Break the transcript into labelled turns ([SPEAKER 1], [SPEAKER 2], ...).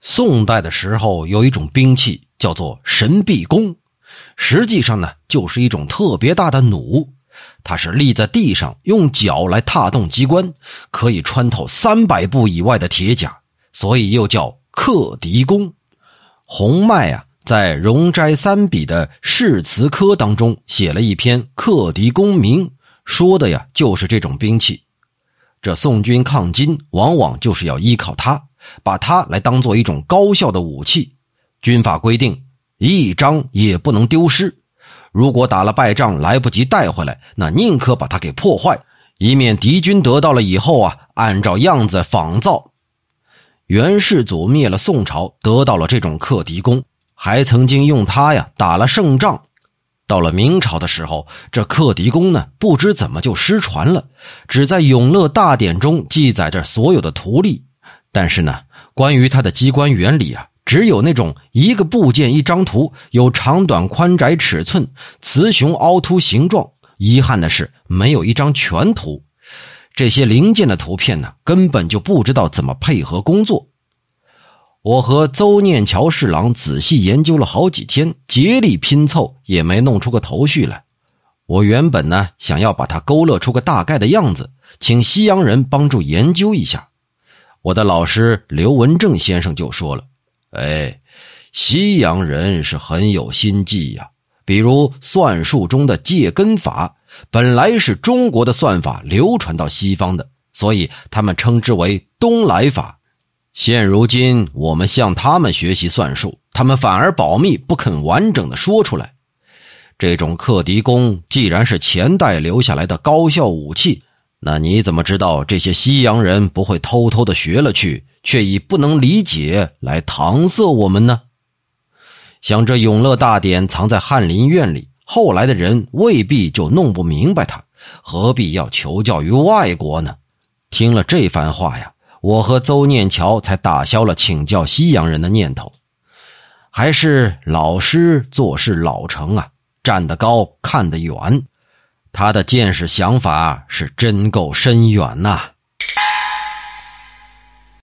[SPEAKER 1] 宋代的时候有一种兵器叫做神臂弓，实际上呢就是一种特别大的弩，它是立在地上，用脚来踏动机关，可以穿透三百步以外的铁甲，所以又叫克敌弓。洪迈啊，在《容斋三笔》的誓词科当中写了一篇《克敌弓名》，说的呀就是这种兵器。这宋军抗金，往往就是要依靠它，把它来当做一种高效的武器。军法规定，一张也不能丢失。如果打了败仗来不及带回来，那宁可把它给破坏，以免敌军得到了以后啊，按照样子仿造。元世祖灭了宋朝，得到了这种克敌弓，还曾经用它呀打了胜仗。到了明朝的时候，这克敌弓呢，不知怎么就失传了，只在《永乐大典》中记载着所有的图例，但是呢，关于它的机关原理啊，只有那种一个部件一张图，有长短宽窄尺寸、雌雄凹凸形状。遗憾的是，没有一张全图。这些零件的图片呢，根本就不知道怎么配合工作。我和邹念桥侍郎仔细研究了好几天，竭力拼凑，也没弄出个头绪来。我原本呢想要把它勾勒出个大概的样子，请西洋人帮助研究一下。我的老师刘文正先生就说了：“哎，西洋人是很有心计呀。比如算术中的借根法，本来是中国的算法流传到西方的，所以他们称之为东来法。”现如今，我们向他们学习算术，他们反而保密，不肯完整的说出来。这种克敌功既然是前代留下来的高效武器，那你怎么知道这些西洋人不会偷偷的学了去，却以不能理解来搪塞我们呢？想这《永乐大典》藏在翰林院里，后来的人未必就弄不明白它，何必要求教于外国呢？听了这番话呀。我和邹念桥才打消了请教西洋人的念头，还是老师做事老成啊，站得高看得远，他的见识想法是真够深远呐。